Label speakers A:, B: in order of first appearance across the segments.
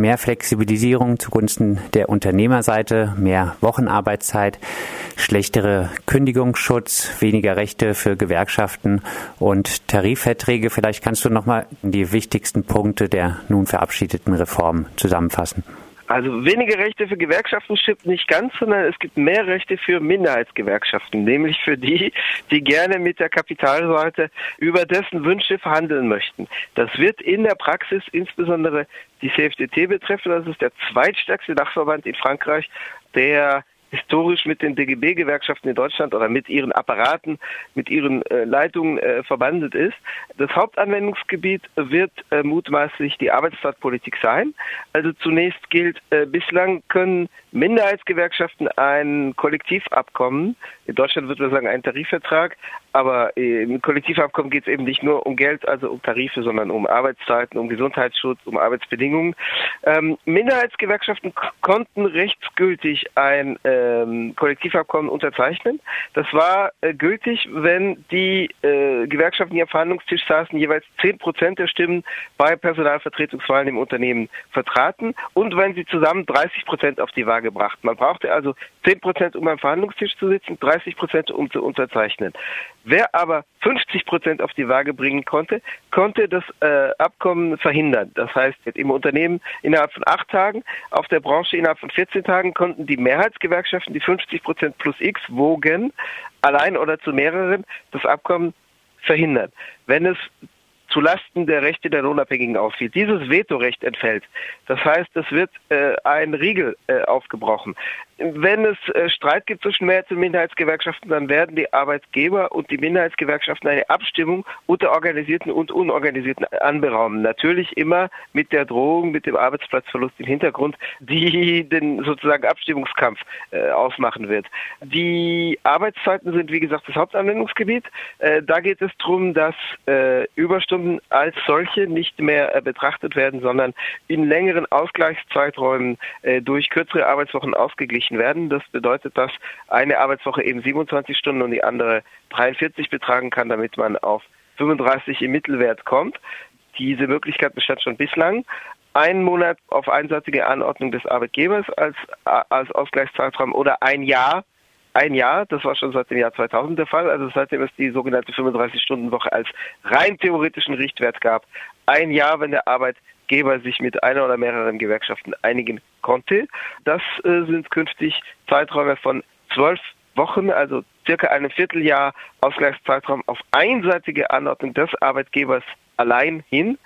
A: mehr Flexibilisierung zugunsten der Unternehmerseite, mehr Wochenarbeitszeit, schlechtere Kündigungsschutz, weniger Rechte für Gewerkschaften und Tarifverträge. Vielleicht kannst du nochmal die wichtigsten Punkte der nun verabschiedeten Reform zusammenfassen.
B: Also weniger Rechte für Gewerkschaften stimmt nicht ganz, sondern es gibt mehr Rechte für Minderheitsgewerkschaften, nämlich für die, die gerne mit der Kapitalseite über dessen Wünsche verhandeln möchten. Das wird in der Praxis insbesondere die CFDT betreffen. Das ist der zweitstärkste Dachverband in Frankreich, der historisch mit den DGB-Gewerkschaften in Deutschland oder mit ihren Apparaten, mit ihren äh, Leitungen äh, verbandelt ist. Das Hauptanwendungsgebiet wird äh, mutmaßlich die Arbeitszeitpolitik sein. Also zunächst gilt, äh, bislang können Minderheitsgewerkschaften ein Kollektivabkommen, in Deutschland würde man sagen ein Tarifvertrag, aber äh, im Kollektivabkommen geht es eben nicht nur um Geld, also um Tarife, sondern um Arbeitszeiten, um Gesundheitsschutz, um Arbeitsbedingungen. Ähm, Minderheitsgewerkschaften konnten rechtsgültig ein ähm, Kollektivabkommen unterzeichnen. Das war äh, gültig, wenn die äh, Gewerkschaften, die am Verhandlungstisch saßen, jeweils zehn Prozent der Stimmen bei Personalvertretungswahlen im Unternehmen vertraten und wenn sie zusammen 30 Prozent auf die Wahl gebracht. Man brauchte also 10 Prozent, um am Verhandlungstisch zu sitzen, 30 Prozent, um zu unterzeichnen. Wer aber 50 Prozent auf die Waage bringen konnte, konnte das äh, Abkommen verhindern. Das heißt, im Unternehmen innerhalb von acht Tagen, auf der Branche innerhalb von 14 Tagen konnten die Mehrheitsgewerkschaften, die 50 Prozent plus X wogen, allein oder zu mehreren, das Abkommen verhindern. Wenn es zulasten der Rechte der Lohnabhängigen ausfiel. Dieses Vetorecht entfällt. Das heißt, es wird äh, ein Riegel äh, aufgebrochen. Wenn es äh, Streit gibt zwischen Mehrheits- und Minderheitsgewerkschaften, dann werden die Arbeitgeber und die Minderheitsgewerkschaften eine Abstimmung unter Organisierten und Unorganisierten anberaumen. Natürlich immer mit der Drohung, mit dem Arbeitsplatzverlust im Hintergrund, die den sozusagen Abstimmungskampf äh, ausmachen wird. Die Arbeitszeiten sind, wie gesagt, das Hauptanwendungsgebiet. Äh, da geht es darum, dass äh, Überstunden als solche nicht mehr äh, betrachtet werden, sondern in längeren Ausgleichszeiträumen durch kürzere Arbeitswochen ausgeglichen beglichen werden. Das bedeutet, dass eine Arbeitswoche eben 27 Stunden und die andere 43 betragen kann, damit man auf 35 im Mittelwert kommt. Diese Möglichkeit bestand schon bislang. Ein Monat auf einseitige Anordnung des Arbeitgebers als, als Ausgleichszeitraum oder ein Jahr ein Jahr, das war schon seit dem Jahr 2000 der Fall, also seitdem es die sogenannte 35-Stunden-Woche als rein theoretischen Richtwert gab. Ein Jahr, wenn der Arbeitgeber sich mit einer oder mehreren Gewerkschaften einigen konnte. Das äh, sind künftig Zeiträume von zwölf Wochen, also circa einem Vierteljahr Ausgleichszeitraum auf einseitige Anordnung des Arbeitgebers allein hin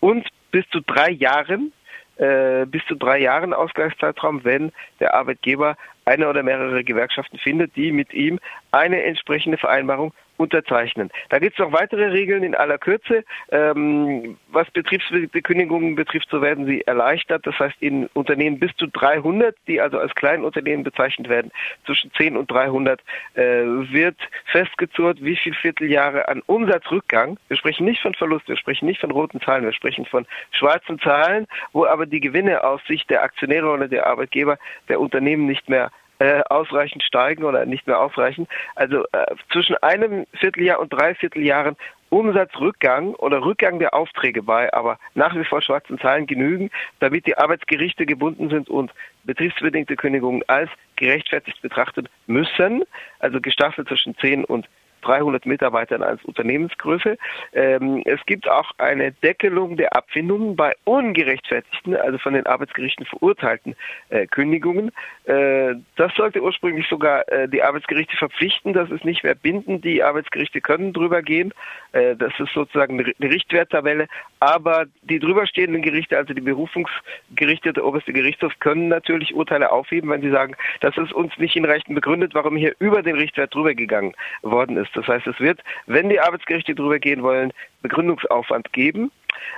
B: und bis zu drei Jahren äh, bis zu drei Jahren Ausgleichszeitraum, wenn der Arbeitgeber eine oder mehrere Gewerkschaften findet, die mit ihm eine entsprechende Vereinbarung unterzeichnen. Da gibt es noch weitere Regeln in aller Kürze. Ähm, was Betriebsbekündigungen betrifft, so werden sie erleichtert. Das heißt, in Unternehmen bis zu 300, die also als Kleinunternehmen bezeichnet werden, zwischen 10 und 300, äh, wird festgezurrt, wie viel Vierteljahre an Umsatzrückgang, wir sprechen nicht von Verlust, wir sprechen nicht von roten Zahlen, wir sprechen von schwarzen Zahlen, wo aber die Gewinne aus Sicht der Aktionäre oder der Arbeitgeber der Unternehmen nicht mehr äh, ausreichend steigen oder nicht mehr ausreichen. Also äh, zwischen einem Vierteljahr und drei Vierteljahren Umsatzrückgang oder Rückgang der Aufträge bei, aber nach wie vor schwarzen Zahlen genügen, damit die Arbeitsgerichte gebunden sind und betriebsbedingte Kündigungen als gerechtfertigt betrachtet müssen, also gestaffelt zwischen 10 und 300 Mitarbeitern als Unternehmensgröße. Ähm, es gibt auch eine Deckelung der Abfindungen bei ungerechtfertigten, also von den Arbeitsgerichten verurteilten äh, Kündigungen. Äh, das sollte ursprünglich sogar äh, die Arbeitsgerichte verpflichten. Das ist nicht mehr bindend. Die Arbeitsgerichte können drüber gehen. Äh, das ist sozusagen eine Richtwerttabelle. Aber die drüberstehenden Gerichte, also die Berufungsgerichte, der oberste Gerichtshof, können natürlich Urteile aufheben, wenn sie sagen, das ist uns nicht in Rechten begründet, warum hier über den Richtwert drüber gegangen worden ist. Das heißt, es wird, wenn die Arbeitsgerichte drüber gehen wollen, Begründungsaufwand geben.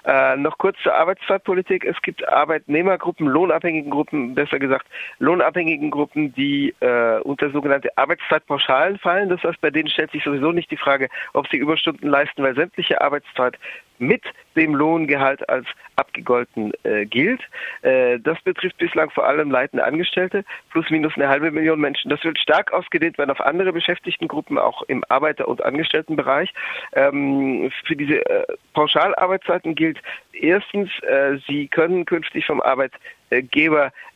B: Äh, noch kurz zur Arbeitszeitpolitik. Es gibt Arbeitnehmergruppen, lohnabhängigen Gruppen, besser gesagt lohnabhängigen Gruppen, die äh, unter sogenannte Arbeitszeitpauschalen fallen. Das heißt, bei denen stellt sich sowieso nicht die Frage, ob sie Überstunden leisten, weil sämtliche Arbeitszeit mit dem Lohngehalt als abgegolten äh, gilt. Äh, das betrifft bislang vor allem leitende Angestellte, plus minus eine halbe Million Menschen. Das wird stark ausgedehnt werden auf andere Beschäftigtengruppen, auch im Arbeiter- und Angestelltenbereich. Ähm, für diese äh, Pauschalarbeitszeiten gilt erstens, äh, sie können künftig vom Arbeitgeber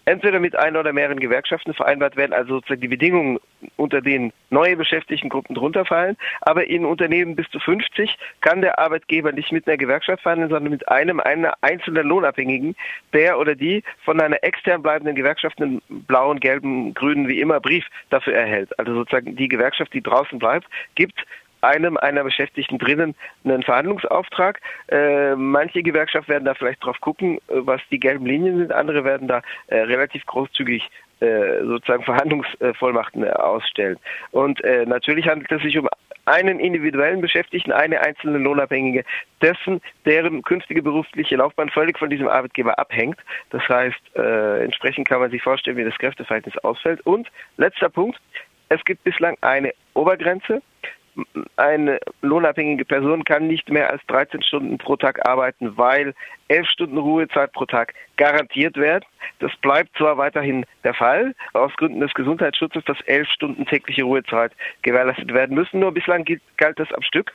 B: entweder mit einer oder mehreren Gewerkschaften vereinbart werden, also sozusagen die Bedingungen, unter denen neue Beschäftigtengruppen drunter fallen. Aber in Unternehmen bis zu 50 kann der Arbeitgeber nicht mit einer Gewerkschaft verhandeln, sondern mit einem einer einzelnen Lohnabhängigen, der oder die von einer extern bleibenden Gewerkschaft einen blauen, gelben, grünen, wie immer Brief dafür erhält. Also sozusagen die Gewerkschaft, die draußen bleibt, gibt einem einer Beschäftigten drinnen einen Verhandlungsauftrag. Äh, manche Gewerkschaft werden da vielleicht drauf gucken, äh, was die gelben Linien sind. Andere werden da äh, relativ großzügig äh, sozusagen Verhandlungsvollmachten äh, ausstellen. Und äh, natürlich handelt es sich um einen individuellen Beschäftigten, eine einzelne Lohnabhängige, dessen, deren künftige berufliche Laufbahn völlig von diesem Arbeitgeber abhängt. Das heißt, entsprechend kann man sich vorstellen, wie das Kräfteverhältnis ausfällt. Und letzter Punkt, es gibt bislang eine Obergrenze eine lohnabhängige Person kann nicht mehr als 13 Stunden pro Tag arbeiten, weil 11 Stunden Ruhezeit pro Tag garantiert werden. Das bleibt zwar weiterhin der Fall, aus Gründen des Gesundheitsschutzes, dass 11 Stunden tägliche Ruhezeit gewährleistet werden müssen, nur bislang galt das am Stück.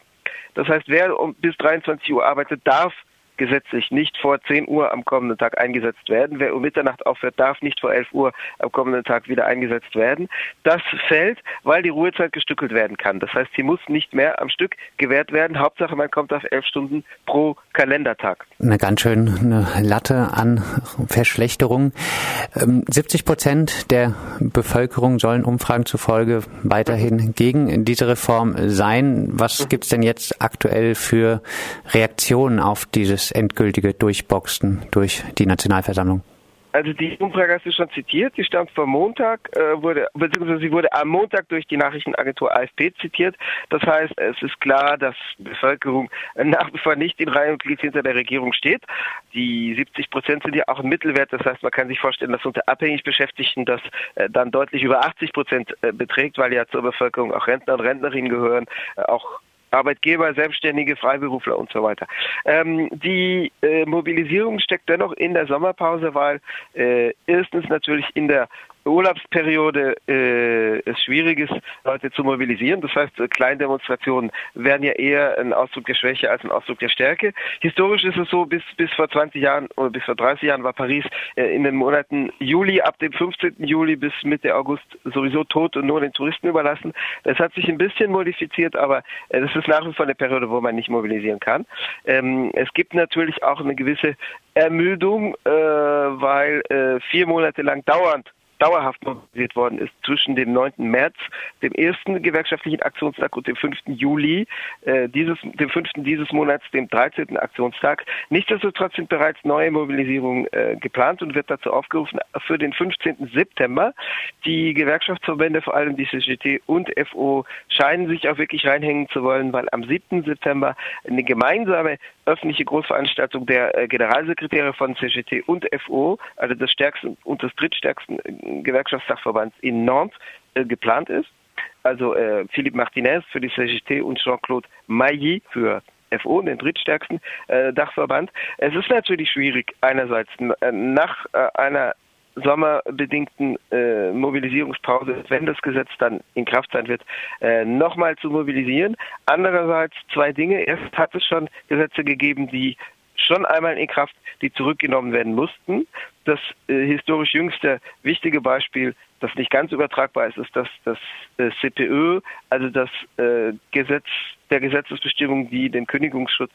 B: Das heißt, wer bis 23 Uhr arbeitet, darf gesetzlich nicht vor 10 Uhr am kommenden Tag eingesetzt werden. Wer um Mitternacht aufhört, darf nicht vor 11 Uhr am kommenden Tag wieder eingesetzt werden. Das fällt, weil die Ruhezeit gestückelt werden kann. Das heißt, sie muss nicht mehr am Stück gewährt werden. Hauptsache, man kommt auf 11 Stunden pro Kalendertag.
A: Eine ganz schöne Latte an Verschlechterung. 70 ähm, Prozent der Bevölkerung sollen Umfragen zufolge weiterhin gegen diese Reform sein. Was gibt es denn jetzt aktuell für Reaktionen auf dieses endgültige Durchboxen durch die Nationalversammlung?
B: Also die Umfrage hast du schon zitiert, die stammt vom Montag, äh, wurde, beziehungsweise sie wurde am Montag durch die Nachrichtenagentur AFP zitiert. Das heißt, es ist klar, dass die Bevölkerung nach wie vor nicht in Reihe und Glied hinter der Regierung steht. Die 70 Prozent sind ja auch ein Mittelwert, das heißt, man kann sich vorstellen, dass unter abhängig Beschäftigten das äh, dann deutlich über 80 Prozent äh, beträgt, weil ja zur Bevölkerung auch Rentner und Rentnerinnen gehören, äh, auch Arbeitgeber, Selbstständige, Freiberufler und so weiter. Ähm, die äh, Mobilisierung steckt dennoch in der Sommerpause, weil äh, erstens natürlich in der Urlaubsperiode äh, es schwierig ist, Leute zu mobilisieren. Das heißt, Kleindemonstrationen werden ja eher ein Ausdruck der Schwäche als ein Ausdruck der Stärke. Historisch ist es so, bis, bis vor 20 Jahren oder bis vor 30 Jahren war Paris äh, in den Monaten Juli, ab dem 15. Juli bis Mitte August sowieso tot und nur den Touristen überlassen. Das hat sich ein bisschen modifiziert, aber äh, das ist nach wie vor eine Periode, wo man nicht mobilisieren kann. Ähm, es gibt natürlich auch eine gewisse Ermüdung, äh, weil äh, vier Monate lang dauernd dauerhaft mobilisiert worden ist zwischen dem 9. März, dem ersten gewerkschaftlichen Aktionstag und dem 5. Juli, äh, dieses, dem 5. dieses Monats, dem 13. Aktionstag. Nichtsdestotrotz sind bereits neue Mobilisierungen äh, geplant und wird dazu aufgerufen für den 15. September. Die Gewerkschaftsverbände, vor allem die CGT und FO, scheinen sich auch wirklich reinhängen zu wollen, weil am 7. September eine gemeinsame öffentliche Großveranstaltung der äh, Generalsekretäre von CGT und FO, also des stärksten und des drittstärksten äh, Gewerkschaftssachverbands in Nantes, äh, geplant ist. Also äh, Philippe Martinez für die CGT und Jean-Claude Mailly für FO, den drittstärksten äh, Dachverband. Es ist natürlich schwierig, einerseits nach äh, einer sommerbedingten äh, Mobilisierungspause, wenn das Gesetz dann in Kraft sein wird, äh, nochmal zu mobilisieren. Andererseits zwei Dinge. Erst hat es schon Gesetze gegeben, die schon einmal in Kraft, die zurückgenommen werden mussten. Das äh, historisch jüngste wichtige Beispiel, das nicht ganz übertragbar ist, ist das, das äh, CPÖ, also das äh, Gesetz der Gesetzesbestimmung, die den Kündigungsschutz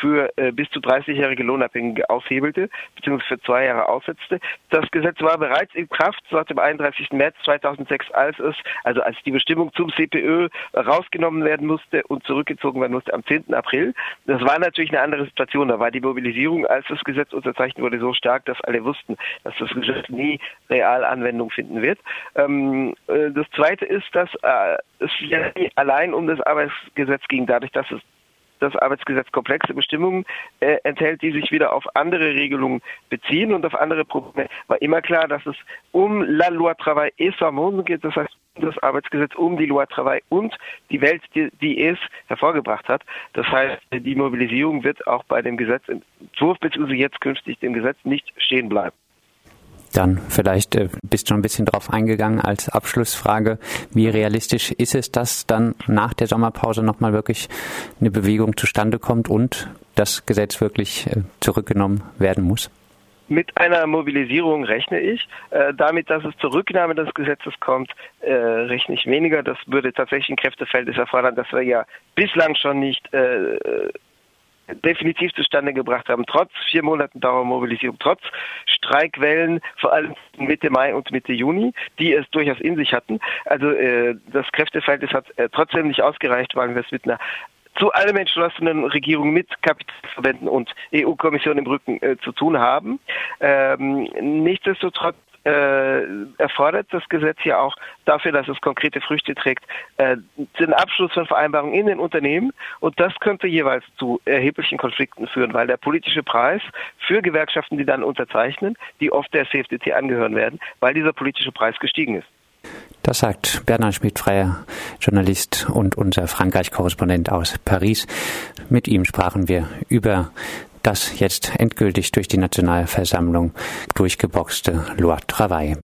B: für äh, bis zu 30-jährige Lohnabhängige aushebelte, beziehungsweise für zwei Jahre aussetzte. Das Gesetz war bereits in Kraft seit dem 31. März 2006, als es, also als die Bestimmung zum CPÖ rausgenommen werden musste und zurückgezogen werden musste am 10. April. Das war natürlich eine andere Situation. Da war die Mobilisierung, als das Gesetz unterzeichnet wurde, so stark, dass alle wussten, dass das Gesetz nie real Anwendung finden wird. Ähm, äh, das Zweite ist, dass äh, es ja allein um das Arbeitsgesetz ging, dadurch, dass es das Arbeitsgesetz komplexe Bestimmungen äh, enthält, die sich wieder auf andere Regelungen beziehen und auf andere Probleme, war immer klar, dass es um la loi travail et monde geht, das heißt das Arbeitsgesetz um die Loi Travail und die Welt, die, die es hervorgebracht hat. Das heißt, die Mobilisierung wird auch bei dem Gesetzentwurf bzw. jetzt künftig dem Gesetz nicht stehen bleiben.
A: Dann vielleicht äh, bist du ein bisschen drauf eingegangen als Abschlussfrage. Wie realistisch ist es, dass dann nach der Sommerpause nochmal wirklich eine Bewegung zustande kommt und das Gesetz wirklich äh, zurückgenommen werden muss?
B: Mit einer Mobilisierung rechne ich. Äh, damit, dass es zur Rücknahme des Gesetzes kommt, äh, rechne ich weniger. Das würde tatsächlich ein Kräfteverhältnis erfordern, das wir ja bislang schon nicht äh, definitiv zustande gebracht haben, trotz vier Monaten Dauermobilisierung, trotz Streikwellen, vor allem Mitte Mai und Mitte Juni, die es durchaus in sich hatten. Also äh, das Kräfteverhältnis hat äh, trotzdem nicht ausgereicht, weil wir es mit einer zu allem entschlossenen Regierung mit Kapitalverbänden und EU-Kommission im Rücken äh, zu tun haben. Ähm, nichtsdestotrotz äh, erfordert das Gesetz ja auch dafür, dass es konkrete Früchte trägt, äh, den Abschluss von Vereinbarungen in den Unternehmen. Und das könnte jeweils zu erheblichen Konflikten führen, weil der politische Preis für Gewerkschaften, die dann unterzeichnen, die oft der CFDT angehören werden, weil dieser politische Preis gestiegen ist.
A: Das sagt Bernhard Schmidt, freier Journalist und unser Frankreich-Korrespondent aus Paris. Mit ihm sprachen wir über das jetzt endgültig durch die Nationalversammlung durchgeboxte Loi Travail.